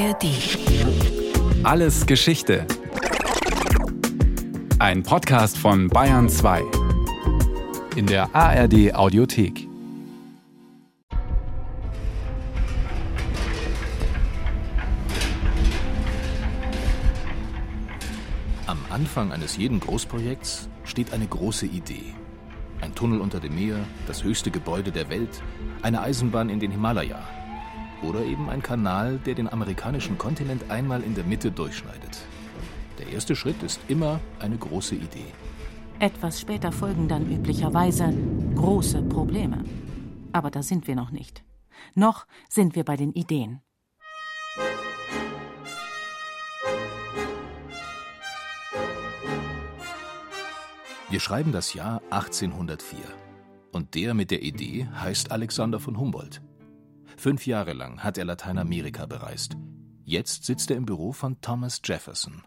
ARD. Alles Geschichte. Ein Podcast von Bayern 2. In der ARD Audiothek. Am Anfang eines jeden Großprojekts steht eine große Idee. Ein Tunnel unter dem Meer, das höchste Gebäude der Welt, eine Eisenbahn in den Himalaya. Oder eben ein Kanal, der den amerikanischen Kontinent einmal in der Mitte durchschneidet. Der erste Schritt ist immer eine große Idee. Etwas später folgen dann üblicherweise große Probleme. Aber da sind wir noch nicht. Noch sind wir bei den Ideen. Wir schreiben das Jahr 1804. Und der mit der Idee heißt Alexander von Humboldt. Fünf Jahre lang hat er Lateinamerika bereist. Jetzt sitzt er im Büro von Thomas Jefferson.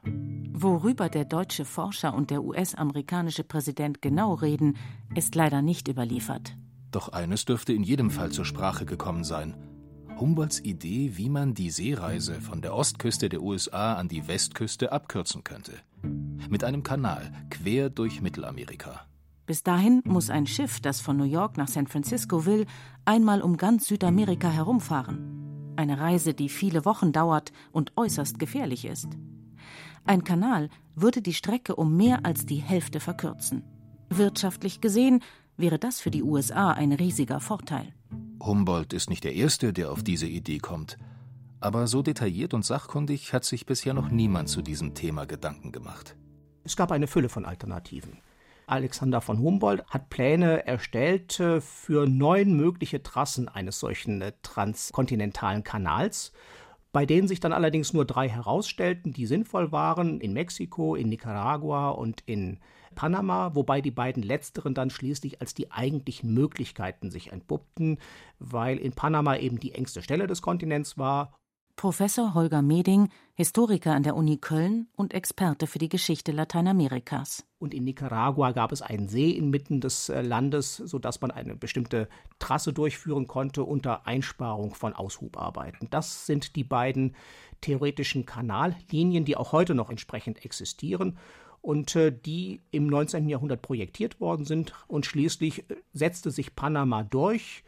Worüber der deutsche Forscher und der US-amerikanische Präsident genau reden, ist leider nicht überliefert. Doch eines dürfte in jedem Fall zur Sprache gekommen sein. Humboldts Idee, wie man die Seereise von der Ostküste der USA an die Westküste abkürzen könnte. Mit einem Kanal quer durch Mittelamerika. Bis dahin muss ein Schiff, das von New York nach San Francisco will, einmal um ganz Südamerika herumfahren. Eine Reise, die viele Wochen dauert und äußerst gefährlich ist. Ein Kanal würde die Strecke um mehr als die Hälfte verkürzen. Wirtschaftlich gesehen wäre das für die USA ein riesiger Vorteil. Humboldt ist nicht der Erste, der auf diese Idee kommt. Aber so detailliert und sachkundig hat sich bisher noch niemand zu diesem Thema Gedanken gemacht. Es gab eine Fülle von Alternativen. Alexander von Humboldt hat Pläne erstellt äh, für neun mögliche Trassen eines solchen äh, transkontinentalen Kanals, bei denen sich dann allerdings nur drei herausstellten, die sinnvoll waren, in Mexiko, in Nicaragua und in Panama, wobei die beiden letzteren dann schließlich als die eigentlichen Möglichkeiten sich entpuppten, weil in Panama eben die engste Stelle des Kontinents war Professor Holger Meding, Historiker an der Uni Köln und Experte für die Geschichte Lateinamerikas. Und in Nicaragua gab es einen See inmitten des äh, Landes, sodass man eine bestimmte Trasse durchführen konnte unter Einsparung von Aushubarbeiten. Das sind die beiden theoretischen Kanallinien, die auch heute noch entsprechend existieren und äh, die im 19. Jahrhundert projektiert worden sind. Und schließlich äh, setzte sich Panama durch.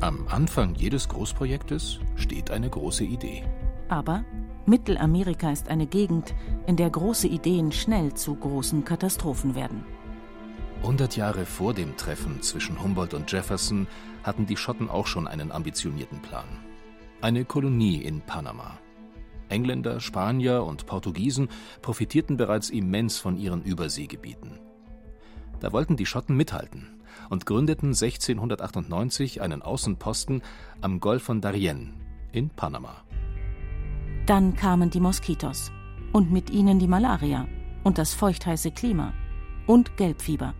Am Anfang jedes Großprojektes steht eine große Idee. Aber Mittelamerika ist eine Gegend, in der große Ideen schnell zu großen Katastrophen werden. 100 Jahre vor dem Treffen zwischen Humboldt und Jefferson hatten die Schotten auch schon einen ambitionierten Plan. Eine Kolonie in Panama. Engländer, Spanier und Portugiesen profitierten bereits immens von ihren Überseegebieten. Da wollten die Schotten mithalten und gründeten 1698 einen Außenposten am Golf von Darien in Panama. Dann kamen die Moskitos und mit ihnen die Malaria und das feuchtheiße Klima und Gelbfieber.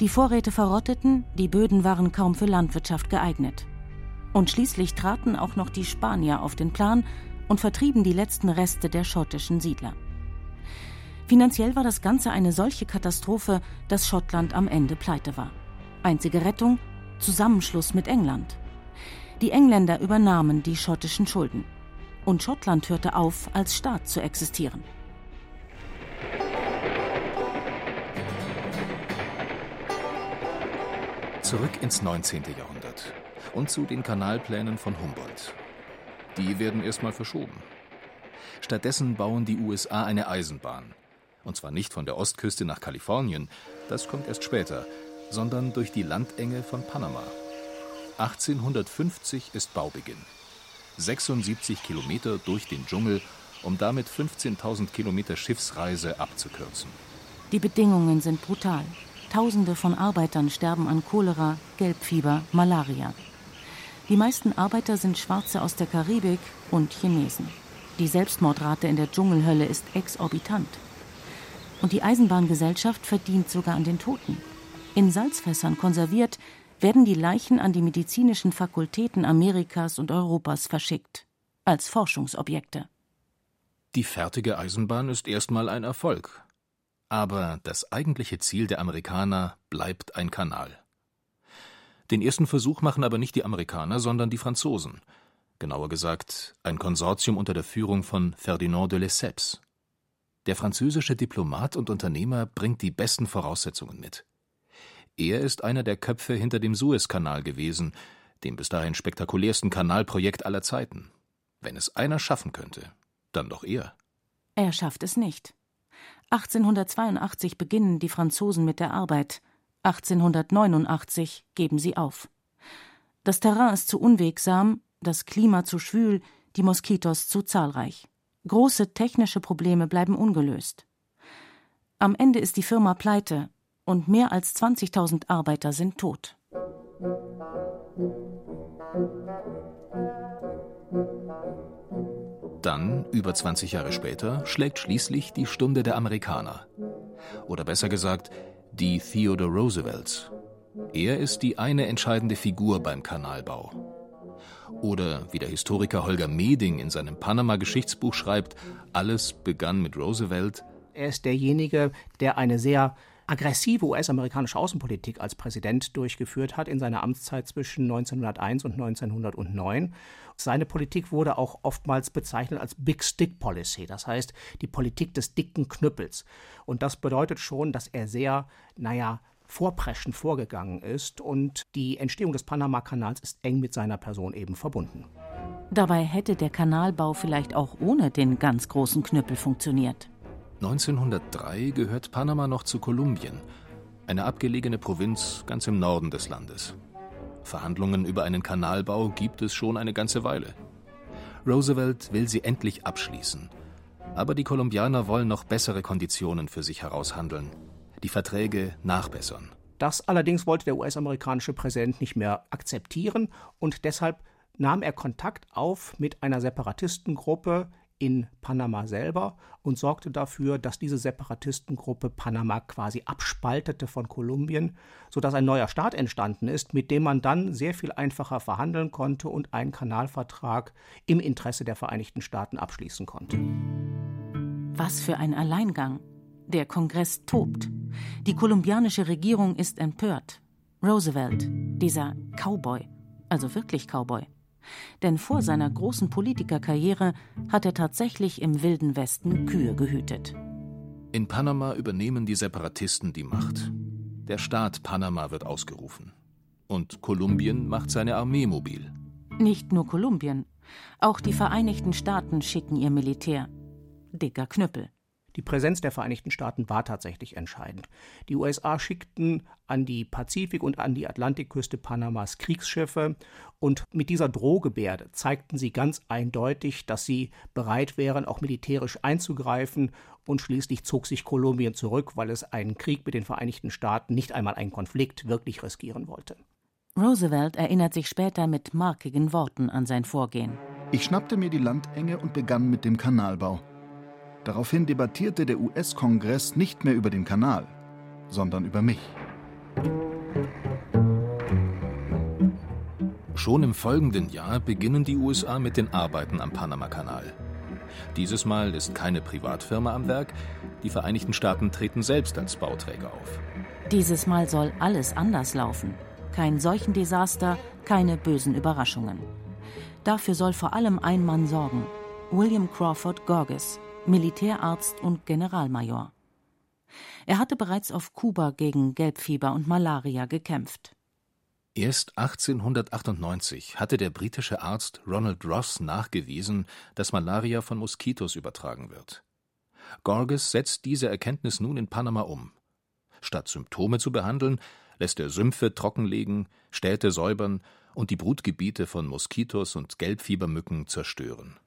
Die Vorräte verrotteten, die Böden waren kaum für Landwirtschaft geeignet. Und schließlich traten auch noch die Spanier auf den Plan und vertrieben die letzten Reste der schottischen Siedler. Finanziell war das Ganze eine solche Katastrophe, dass Schottland am Ende pleite war. Einzige Rettung Zusammenschluss mit England. Die Engländer übernahmen die schottischen Schulden. Und Schottland hörte auf, als Staat zu existieren. Zurück ins 19. Jahrhundert und zu den Kanalplänen von Humboldt. Die werden erstmal verschoben. Stattdessen bauen die USA eine Eisenbahn. Und zwar nicht von der Ostküste nach Kalifornien, das kommt erst später, sondern durch die Landenge von Panama. 1850 ist Baubeginn. 76 Kilometer durch den Dschungel, um damit 15.000 Kilometer Schiffsreise abzukürzen. Die Bedingungen sind brutal. Tausende von Arbeitern sterben an Cholera, Gelbfieber, Malaria. Die meisten Arbeiter sind Schwarze aus der Karibik und Chinesen. Die Selbstmordrate in der Dschungelhölle ist exorbitant. Und die Eisenbahngesellschaft verdient sogar an den Toten. In Salzfässern konserviert, werden die Leichen an die medizinischen Fakultäten Amerikas und Europas verschickt, als Forschungsobjekte. Die fertige Eisenbahn ist erstmal ein Erfolg. Aber das eigentliche Ziel der Amerikaner bleibt ein Kanal. Den ersten Versuch machen aber nicht die Amerikaner, sondern die Franzosen. genauer gesagt ein Konsortium unter der Führung von Ferdinand de Lesseps. Der französische Diplomat und Unternehmer bringt die besten Voraussetzungen mit. Er ist einer der Köpfe hinter dem Suezkanal gewesen, dem bis dahin spektakulärsten Kanalprojekt aller Zeiten. Wenn es einer schaffen könnte, dann doch er. Er schafft es nicht. 1882 beginnen die Franzosen mit der Arbeit. 1889 geben sie auf. Das Terrain ist zu unwegsam, das Klima zu schwül, die Moskitos zu zahlreich. Große technische Probleme bleiben ungelöst. Am Ende ist die Firma pleite und mehr als 20.000 Arbeiter sind tot. Dann, über 20 Jahre später, schlägt schließlich die Stunde der Amerikaner. Oder besser gesagt, die Theodore Roosevelts. Er ist die eine entscheidende Figur beim Kanalbau. Oder wie der Historiker Holger Meding in seinem Panama-Geschichtsbuch schreibt, alles begann mit Roosevelt. Er ist derjenige, der eine sehr aggressive US-amerikanische Außenpolitik als Präsident durchgeführt hat in seiner Amtszeit zwischen 1901 und 1909. Seine Politik wurde auch oftmals bezeichnet als Big Stick Policy, das heißt die Politik des dicken Knüppels. Und das bedeutet schon, dass er sehr, naja, vorpreschend vorgegangen ist und die Entstehung des Panama-Kanals ist eng mit seiner Person eben verbunden. Dabei hätte der Kanalbau vielleicht auch ohne den ganz großen Knüppel funktioniert. 1903 gehört Panama noch zu Kolumbien, eine abgelegene Provinz ganz im Norden des Landes. Verhandlungen über einen Kanalbau gibt es schon eine ganze Weile. Roosevelt will sie endlich abschließen. Aber die Kolumbianer wollen noch bessere Konditionen für sich heraushandeln die Verträge nachbessern. Das allerdings wollte der US-amerikanische Präsident nicht mehr akzeptieren und deshalb nahm er Kontakt auf mit einer Separatistengruppe in Panama selber und sorgte dafür, dass diese Separatistengruppe Panama quasi abspaltete von Kolumbien, sodass ein neuer Staat entstanden ist, mit dem man dann sehr viel einfacher verhandeln konnte und einen Kanalvertrag im Interesse der Vereinigten Staaten abschließen konnte. Was für ein Alleingang. Der Kongress tobt. Die kolumbianische Regierung ist empört. Roosevelt, dieser Cowboy, also wirklich Cowboy. Denn vor seiner großen Politikerkarriere hat er tatsächlich im wilden Westen Kühe gehütet. In Panama übernehmen die Separatisten die Macht. Der Staat Panama wird ausgerufen. Und Kolumbien macht seine Armee mobil. Nicht nur Kolumbien, auch die Vereinigten Staaten schicken ihr Militär. Dicker Knüppel. Die Präsenz der Vereinigten Staaten war tatsächlich entscheidend. Die USA schickten an die Pazifik- und an die Atlantikküste Panamas Kriegsschiffe und mit dieser Drohgebärde zeigten sie ganz eindeutig, dass sie bereit wären, auch militärisch einzugreifen und schließlich zog sich Kolumbien zurück, weil es einen Krieg mit den Vereinigten Staaten, nicht einmal einen Konflikt, wirklich riskieren wollte. Roosevelt erinnert sich später mit markigen Worten an sein Vorgehen. Ich schnappte mir die Landenge und begann mit dem Kanalbau. Daraufhin debattierte der US-Kongress nicht mehr über den Kanal, sondern über mich. Schon im folgenden Jahr beginnen die USA mit den Arbeiten am Panamakanal. Dieses Mal ist keine Privatfirma am Werk, die Vereinigten Staaten treten selbst als Bauträger auf. Dieses Mal soll alles anders laufen. Kein Seuchendesaster, keine bösen Überraschungen. Dafür soll vor allem ein Mann sorgen: William Crawford Gorges, Militärarzt und Generalmajor. Er hatte bereits auf Kuba gegen Gelbfieber und Malaria gekämpft. Erst 1898 hatte der britische Arzt Ronald Ross nachgewiesen, dass Malaria von Moskitos übertragen wird. Gorges setzt diese Erkenntnis nun in Panama um. Statt Symptome zu behandeln, lässt er Sümpfe trockenlegen, Städte säubern und die Brutgebiete von Moskitos und Gelbfiebermücken zerstören.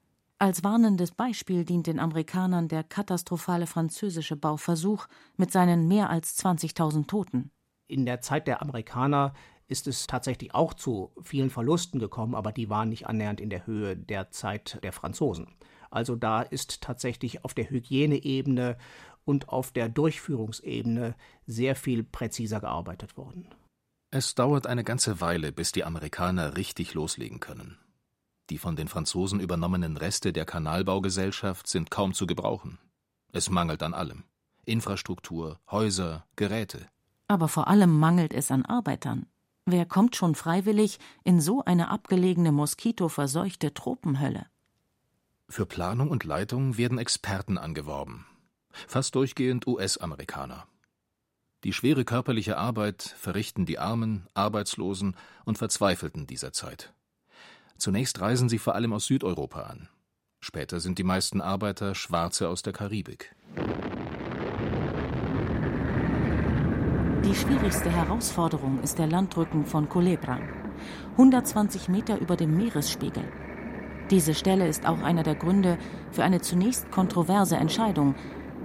Als warnendes Beispiel dient den Amerikanern der katastrophale französische Bauversuch mit seinen mehr als 20.000 Toten. In der Zeit der Amerikaner ist es tatsächlich auch zu vielen Verlusten gekommen, aber die waren nicht annähernd in der Höhe der Zeit der Franzosen. Also da ist tatsächlich auf der Hygieneebene und auf der Durchführungsebene sehr viel präziser gearbeitet worden. Es dauert eine ganze Weile, bis die Amerikaner richtig loslegen können. Die von den Franzosen übernommenen Reste der Kanalbaugesellschaft sind kaum zu gebrauchen. Es mangelt an allem. Infrastruktur, Häuser, Geräte. Aber vor allem mangelt es an Arbeitern. Wer kommt schon freiwillig in so eine abgelegene, moskitoverseuchte Tropenhölle? Für Planung und Leitung werden Experten angeworben. Fast durchgehend US-Amerikaner. Die schwere körperliche Arbeit verrichten die Armen, Arbeitslosen und Verzweifelten dieser Zeit. Zunächst reisen sie vor allem aus Südeuropa an. Später sind die meisten Arbeiter Schwarze aus der Karibik. Die schwierigste Herausforderung ist der Landrücken von Culebra, 120 Meter über dem Meeresspiegel. Diese Stelle ist auch einer der Gründe für eine zunächst kontroverse Entscheidung,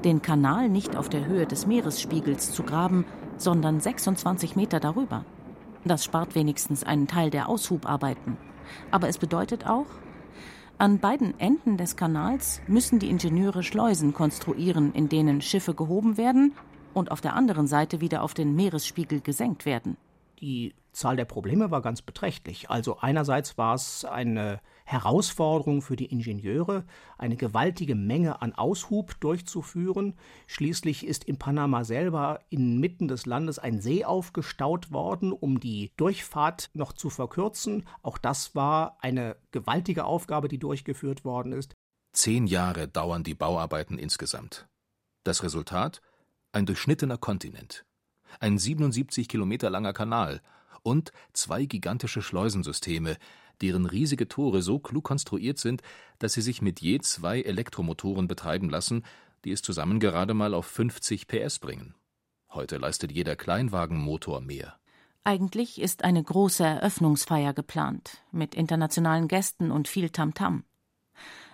den Kanal nicht auf der Höhe des Meeresspiegels zu graben, sondern 26 Meter darüber. Das spart wenigstens einen Teil der Aushubarbeiten. Aber es bedeutet auch, an beiden Enden des Kanals müssen die Ingenieure Schleusen konstruieren, in denen Schiffe gehoben werden und auf der anderen Seite wieder auf den Meeresspiegel gesenkt werden. Die Zahl der Probleme war ganz beträchtlich. Also einerseits war es eine Herausforderung für die Ingenieure, eine gewaltige Menge an Aushub durchzuführen. Schließlich ist in Panama selber inmitten des Landes ein See aufgestaut worden, um die Durchfahrt noch zu verkürzen. Auch das war eine gewaltige Aufgabe, die durchgeführt worden ist. Zehn Jahre dauern die Bauarbeiten insgesamt. Das Resultat? Ein durchschnittener Kontinent. Ein 77 Kilometer langer Kanal und zwei gigantische Schleusensysteme, deren riesige Tore so klug konstruiert sind, dass sie sich mit je zwei Elektromotoren betreiben lassen, die es zusammen gerade mal auf 50 PS bringen. Heute leistet jeder Kleinwagenmotor mehr. Eigentlich ist eine große Eröffnungsfeier geplant, mit internationalen Gästen und viel Tamtam. -Tam.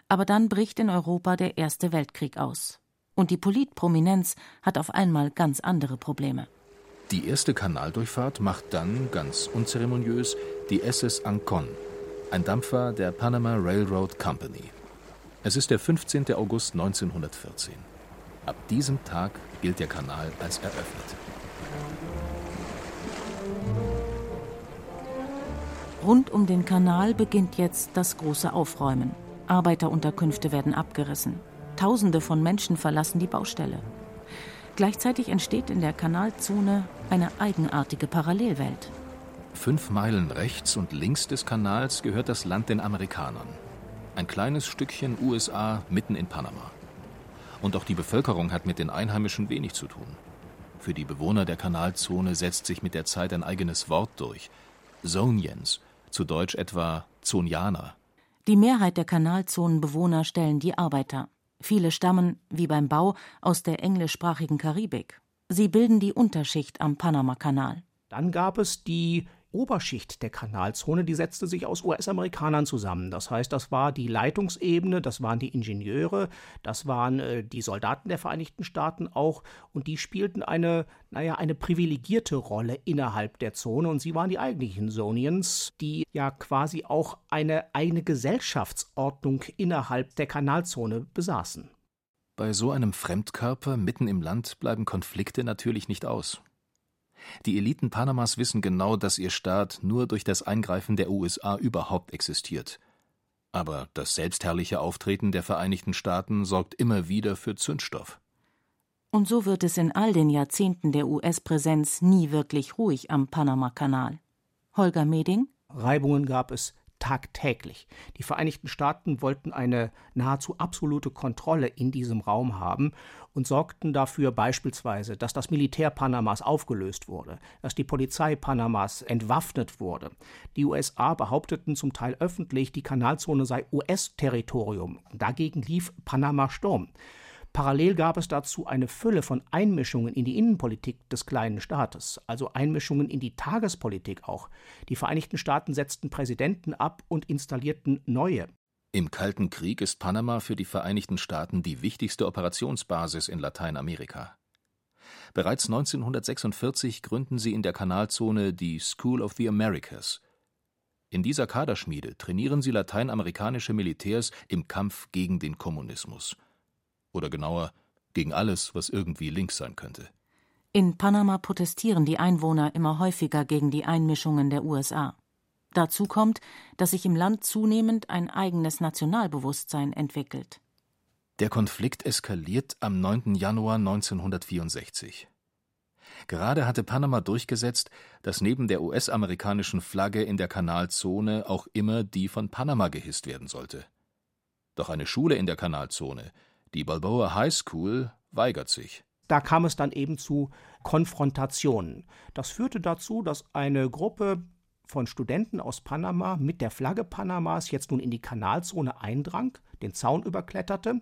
Aber dann bricht in Europa der Erste Weltkrieg aus. Und die Politprominenz hat auf einmal ganz andere Probleme. Die erste Kanaldurchfahrt macht dann, ganz unzeremoniös, die SS Ancon, ein Dampfer der Panama Railroad Company. Es ist der 15. August 1914. Ab diesem Tag gilt der Kanal als eröffnet. Rund um den Kanal beginnt jetzt das große Aufräumen. Arbeiterunterkünfte werden abgerissen. Tausende von Menschen verlassen die Baustelle. Gleichzeitig entsteht in der Kanalzone eine eigenartige Parallelwelt. Fünf Meilen rechts und links des Kanals gehört das Land den Amerikanern. Ein kleines Stückchen USA mitten in Panama. Und auch die Bevölkerung hat mit den Einheimischen wenig zu tun. Für die Bewohner der Kanalzone setzt sich mit der Zeit ein eigenes Wort durch. Zonians, zu Deutsch etwa Zonianer. Die Mehrheit der Kanalzonenbewohner stellen die Arbeiter. Viele stammen, wie beim Bau, aus der englischsprachigen Karibik. Sie bilden die Unterschicht am Panamakanal. Dann gab es die Oberschicht der Kanalzone, die setzte sich aus US-Amerikanern zusammen. Das heißt, das war die Leitungsebene, das waren die Ingenieure, das waren äh, die Soldaten der Vereinigten Staaten auch und die spielten eine, naja, eine privilegierte Rolle innerhalb der Zone und sie waren die eigentlichen Sonians, die ja quasi auch eine eigene Gesellschaftsordnung innerhalb der Kanalzone besaßen. Bei so einem Fremdkörper mitten im Land bleiben Konflikte natürlich nicht aus. Die Eliten Panamas wissen genau, dass ihr Staat nur durch das Eingreifen der USA überhaupt existiert. Aber das selbstherrliche Auftreten der Vereinigten Staaten sorgt immer wieder für Zündstoff. Und so wird es in all den Jahrzehnten der US-Präsenz nie wirklich ruhig am Panama-Kanal. Holger Meding? Reibungen gab es tagtäglich. Die Vereinigten Staaten wollten eine nahezu absolute Kontrolle in diesem Raum haben und sorgten dafür beispielsweise, dass das Militär Panamas aufgelöst wurde, dass die Polizei Panamas entwaffnet wurde. Die USA behaupteten zum Teil öffentlich, die Kanalzone sei US-Territorium. Dagegen lief Panama Sturm. Parallel gab es dazu eine Fülle von Einmischungen in die Innenpolitik des kleinen Staates, also Einmischungen in die Tagespolitik auch. Die Vereinigten Staaten setzten Präsidenten ab und installierten neue. Im Kalten Krieg ist Panama für die Vereinigten Staaten die wichtigste Operationsbasis in Lateinamerika. Bereits 1946 gründen sie in der Kanalzone die School of the Americas. In dieser Kaderschmiede trainieren sie lateinamerikanische Militärs im Kampf gegen den Kommunismus oder genauer gegen alles, was irgendwie links sein könnte. In Panama protestieren die Einwohner immer häufiger gegen die Einmischungen der USA. Dazu kommt, dass sich im Land zunehmend ein eigenes Nationalbewusstsein entwickelt. Der Konflikt eskaliert am 9. Januar 1964. Gerade hatte Panama durchgesetzt, dass neben der US-amerikanischen Flagge in der Kanalzone auch immer die von Panama gehisst werden sollte. Doch eine Schule in der Kanalzone, die Balboa High School, weigert sich. Da kam es dann eben zu Konfrontationen. Das führte dazu, dass eine Gruppe von Studenten aus Panama mit der Flagge Panamas jetzt nun in die Kanalzone eindrang, den Zaun überkletterte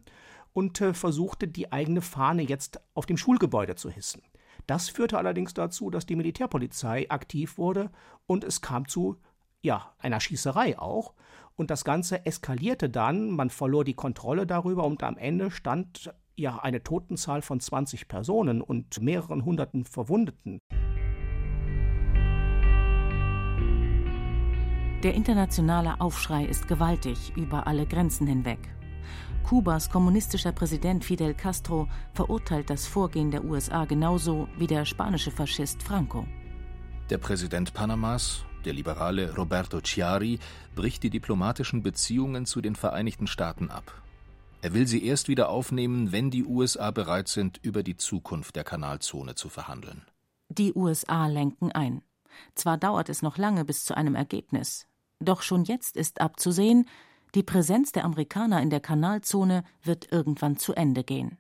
und äh, versuchte, die eigene Fahne jetzt auf dem Schulgebäude zu hissen. Das führte allerdings dazu, dass die Militärpolizei aktiv wurde und es kam zu ja, einer Schießerei auch. Und das Ganze eskalierte dann, man verlor die Kontrolle darüber und am Ende stand ja eine Totenzahl von 20 Personen und mehreren hunderten Verwundeten. Der internationale Aufschrei ist gewaltig über alle Grenzen hinweg. Kubas kommunistischer Präsident Fidel Castro verurteilt das Vorgehen der USA genauso wie der spanische Faschist Franco. Der Präsident Panamas, der Liberale Roberto Chiari, bricht die diplomatischen Beziehungen zu den Vereinigten Staaten ab. Er will sie erst wieder aufnehmen, wenn die USA bereit sind, über die Zukunft der Kanalzone zu verhandeln. Die USA lenken ein. Zwar dauert es noch lange bis zu einem Ergebnis, doch schon jetzt ist abzusehen, die Präsenz der Amerikaner in der Kanalzone wird irgendwann zu Ende gehen.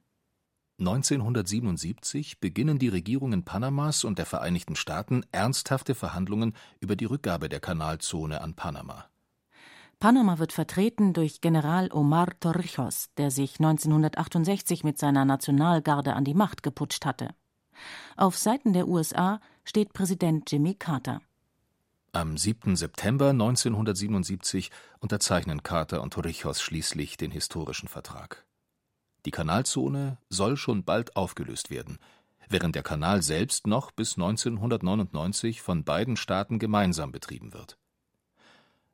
1977 beginnen die Regierungen Panamas und der Vereinigten Staaten ernsthafte Verhandlungen über die Rückgabe der Kanalzone an Panama. Panama wird vertreten durch General Omar Torrijos, der sich 1968 mit seiner Nationalgarde an die Macht geputscht hatte. Auf Seiten der USA steht Präsident Jimmy Carter. Am 7. September 1977 unterzeichnen Carter und Torrijos schließlich den historischen Vertrag. Die Kanalzone soll schon bald aufgelöst werden, während der Kanal selbst noch bis 1999 von beiden Staaten gemeinsam betrieben wird.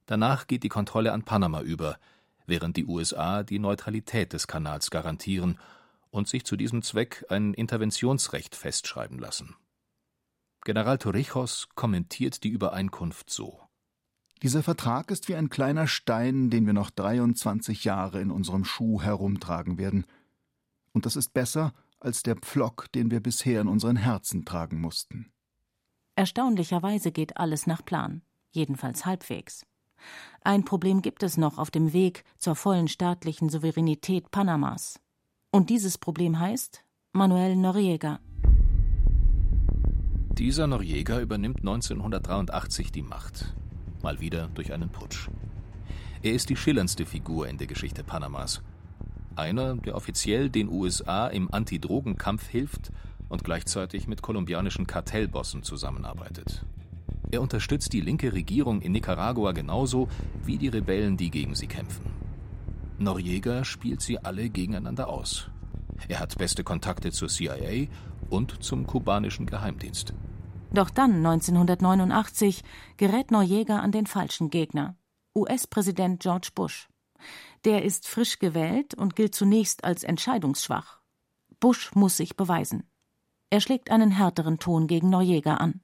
Danach geht die Kontrolle an Panama über, während die USA die Neutralität des Kanals garantieren und sich zu diesem Zweck ein Interventionsrecht festschreiben lassen General Torrijos kommentiert die Übereinkunft so: Dieser Vertrag ist wie ein kleiner Stein, den wir noch 23 Jahre in unserem Schuh herumtragen werden. Und das ist besser als der Pflock, den wir bisher in unseren Herzen tragen mussten. Erstaunlicherweise geht alles nach Plan, jedenfalls halbwegs. Ein Problem gibt es noch auf dem Weg zur vollen staatlichen Souveränität Panamas. Und dieses Problem heißt Manuel Noriega. Dieser Noriega übernimmt 1983 die Macht. Mal wieder durch einen Putsch. Er ist die schillerndste Figur in der Geschichte Panamas. Einer, der offiziell den USA im Antidrogenkampf hilft und gleichzeitig mit kolumbianischen Kartellbossen zusammenarbeitet. Er unterstützt die linke Regierung in Nicaragua genauso wie die Rebellen, die gegen sie kämpfen. Noriega spielt sie alle gegeneinander aus. Er hat beste Kontakte zur CIA und zum kubanischen Geheimdienst. Doch dann, 1989, gerät Noriega an den falschen Gegner, US-Präsident George Bush. Der ist frisch gewählt und gilt zunächst als entscheidungsschwach. Bush muss sich beweisen. Er schlägt einen härteren Ton gegen Noriega an.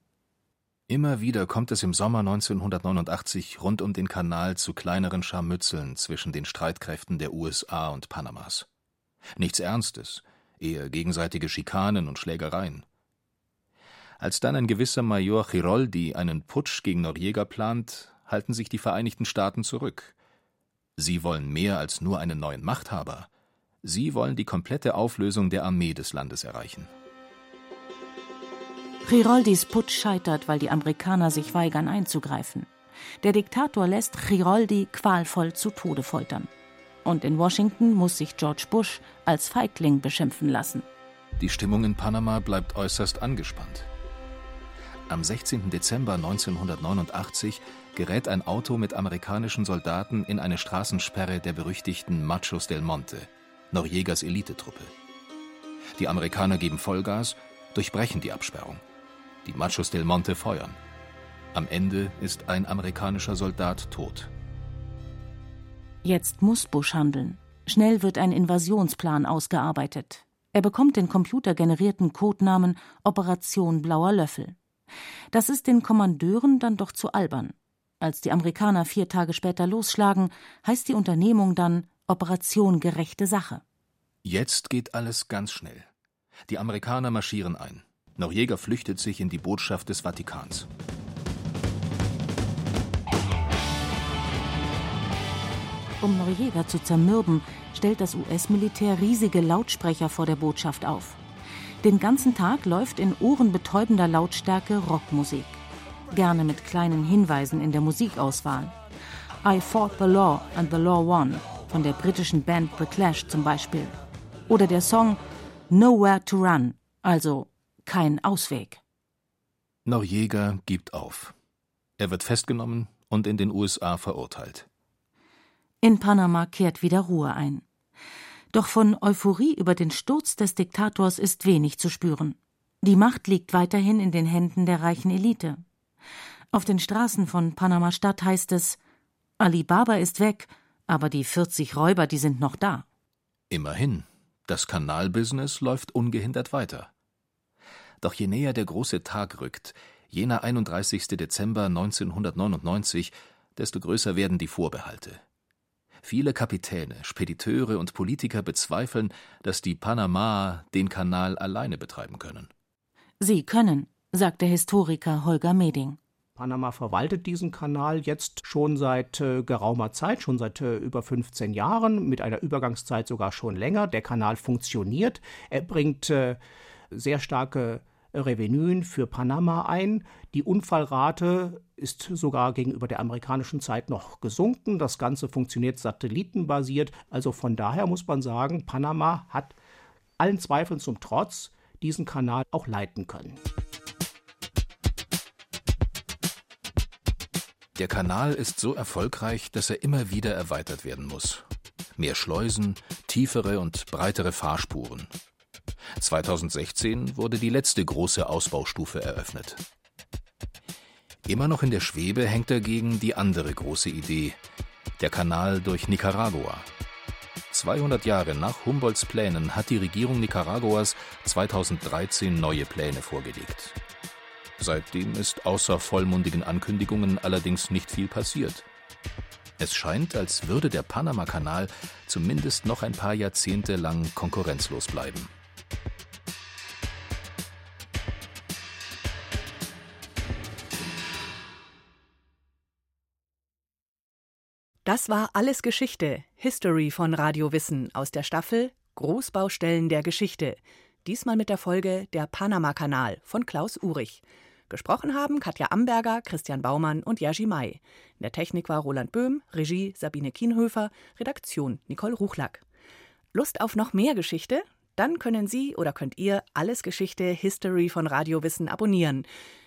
Immer wieder kommt es im Sommer 1989 rund um den Kanal zu kleineren Scharmützeln zwischen den Streitkräften der USA und Panamas. Nichts Ernstes, eher gegenseitige Schikanen und Schlägereien. Als dann ein gewisser Major Chiroldi einen Putsch gegen Noriega plant, halten sich die Vereinigten Staaten zurück. Sie wollen mehr als nur einen neuen Machthaber. Sie wollen die komplette Auflösung der Armee des Landes erreichen. Chiroldis Putsch scheitert, weil die Amerikaner sich weigern einzugreifen. Der Diktator lässt Chiroldi qualvoll zu Tode foltern. Und in Washington muss sich George Bush als Feigling beschimpfen lassen. Die Stimmung in Panama bleibt äußerst angespannt. Am 16. Dezember 1989 gerät ein Auto mit amerikanischen Soldaten in eine Straßensperre der berüchtigten Machos del Monte, Noriegas Elitetruppe. Die Amerikaner geben Vollgas, durchbrechen die Absperrung. Die Machos del Monte feuern. Am Ende ist ein amerikanischer Soldat tot. Jetzt muss Bush handeln. Schnell wird ein Invasionsplan ausgearbeitet. Er bekommt den computergenerierten Codenamen Operation Blauer Löffel. Das ist den Kommandeuren dann doch zu albern. Als die Amerikaner vier Tage später losschlagen, heißt die Unternehmung dann Operation gerechte Sache. Jetzt geht alles ganz schnell. Die Amerikaner marschieren ein. Noriega flüchtet sich in die Botschaft des Vatikans. Um Noriega zu zermürben, stellt das US-Militär riesige Lautsprecher vor der Botschaft auf. Den ganzen Tag läuft in ohrenbetäubender Lautstärke Rockmusik. Gerne mit kleinen Hinweisen in der Musikauswahl. I Fought the Law and the Law Won von der britischen Band The Clash zum Beispiel. Oder der Song Nowhere to Run, also kein Ausweg. Noriega gibt auf. Er wird festgenommen und in den USA verurteilt. In Panama kehrt wieder Ruhe ein. Doch von Euphorie über den Sturz des Diktators ist wenig zu spüren. Die Macht liegt weiterhin in den Händen der reichen Elite. Auf den Straßen von Panama-Stadt heißt es: Alibaba ist weg, aber die 40 Räuber, die sind noch da. Immerhin, das Kanalbusiness läuft ungehindert weiter. Doch je näher der große Tag rückt, jener 31. Dezember 1999, desto größer werden die Vorbehalte. Viele Kapitäne, Spediteure und Politiker bezweifeln, dass die Panama den Kanal alleine betreiben können. Sie können, sagt der Historiker Holger Meding. Panama verwaltet diesen Kanal jetzt schon seit äh, geraumer Zeit, schon seit äh, über 15 Jahren, mit einer Übergangszeit sogar schon länger. Der Kanal funktioniert. Er bringt äh, sehr starke Revenuen für Panama ein. Die Unfallrate ist sogar gegenüber der amerikanischen Zeit noch gesunken. Das Ganze funktioniert satellitenbasiert. Also von daher muss man sagen, Panama hat allen Zweifeln zum Trotz diesen Kanal auch leiten können. Der Kanal ist so erfolgreich, dass er immer wieder erweitert werden muss. Mehr Schleusen, tiefere und breitere Fahrspuren. 2016 wurde die letzte große Ausbaustufe eröffnet. Immer noch in der Schwebe hängt dagegen die andere große Idee, der Kanal durch Nicaragua. 200 Jahre nach Humboldts Plänen hat die Regierung Nicaraguas 2013 neue Pläne vorgelegt. Seitdem ist außer vollmundigen Ankündigungen allerdings nicht viel passiert. Es scheint, als würde der Panama-Kanal zumindest noch ein paar Jahrzehnte lang konkurrenzlos bleiben. Das war alles Geschichte, History von Radio Wissen aus der Staffel Großbaustellen der Geschichte. Diesmal mit der Folge Der Panama-Kanal von Klaus Urich. Gesprochen haben Katja Amberger, Christian Baumann und Jerzy May. In der Technik war Roland Böhm, Regie Sabine Kienhöfer, Redaktion Nicole Ruchlack. Lust auf noch mehr Geschichte? Dann können Sie oder könnt ihr Alles Geschichte History von Radio Wissen abonnieren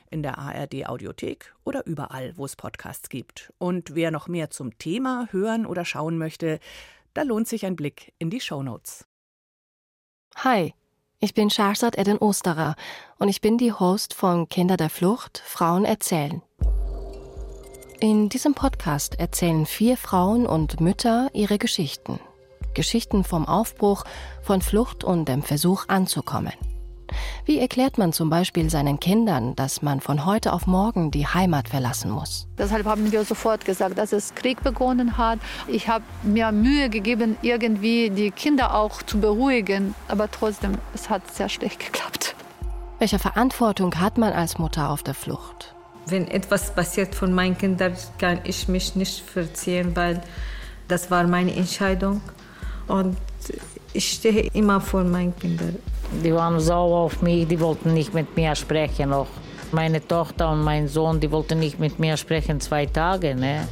in der ARD Audiothek oder überall, wo es Podcasts gibt. Und wer noch mehr zum Thema hören oder schauen möchte, da lohnt sich ein Blick in die Show Notes. Hi, ich bin Shahrzad Eden Osterer und ich bin die Host von Kinder der Flucht, Frauen erzählen. In diesem Podcast erzählen vier Frauen und Mütter ihre Geschichten. Geschichten vom Aufbruch, von Flucht und dem Versuch anzukommen. Wie erklärt man zum Beispiel seinen Kindern, dass man von heute auf morgen die Heimat verlassen muss? Deshalb haben wir sofort gesagt, dass es Krieg begonnen hat. Ich habe mir Mühe gegeben, irgendwie die Kinder auch zu beruhigen, aber trotzdem, es hat sehr schlecht geklappt. Welche Verantwortung hat man als Mutter auf der Flucht? Wenn etwas passiert von meinen Kindern, kann ich mich nicht verziehen, weil das war meine Entscheidung. Und ich stehe immer vor meinen Kindern. Die waren sauer auf mich, die wollten nicht mit mir sprechen noch. Meine Tochter und mein Sohn, die wollten nicht mit mir sprechen zwei Tage. Ne?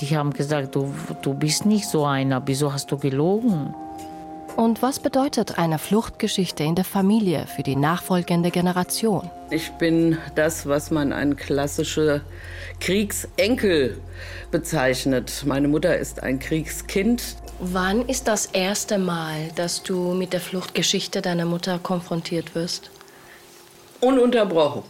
Die haben gesagt, du, du bist nicht so einer, wieso hast du gelogen? Und was bedeutet eine Fluchtgeschichte in der Familie für die nachfolgende Generation? Ich bin das, was man ein klassischer Kriegsenkel bezeichnet. Meine Mutter ist ein Kriegskind. Wann ist das erste Mal, dass du mit der Fluchtgeschichte deiner Mutter konfrontiert wirst? Ununterbrochen.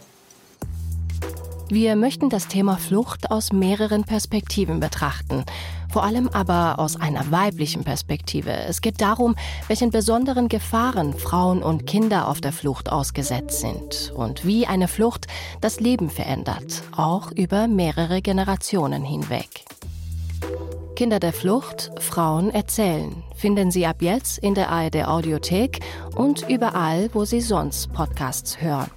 Wir möchten das Thema Flucht aus mehreren Perspektiven betrachten, vor allem aber aus einer weiblichen Perspektive. Es geht darum, welchen besonderen Gefahren Frauen und Kinder auf der Flucht ausgesetzt sind und wie eine Flucht das Leben verändert, auch über mehrere Generationen hinweg. Kinder der Flucht, Frauen erzählen finden Sie ab jetzt in der ARD Audiothek und überall, wo Sie sonst Podcasts hören.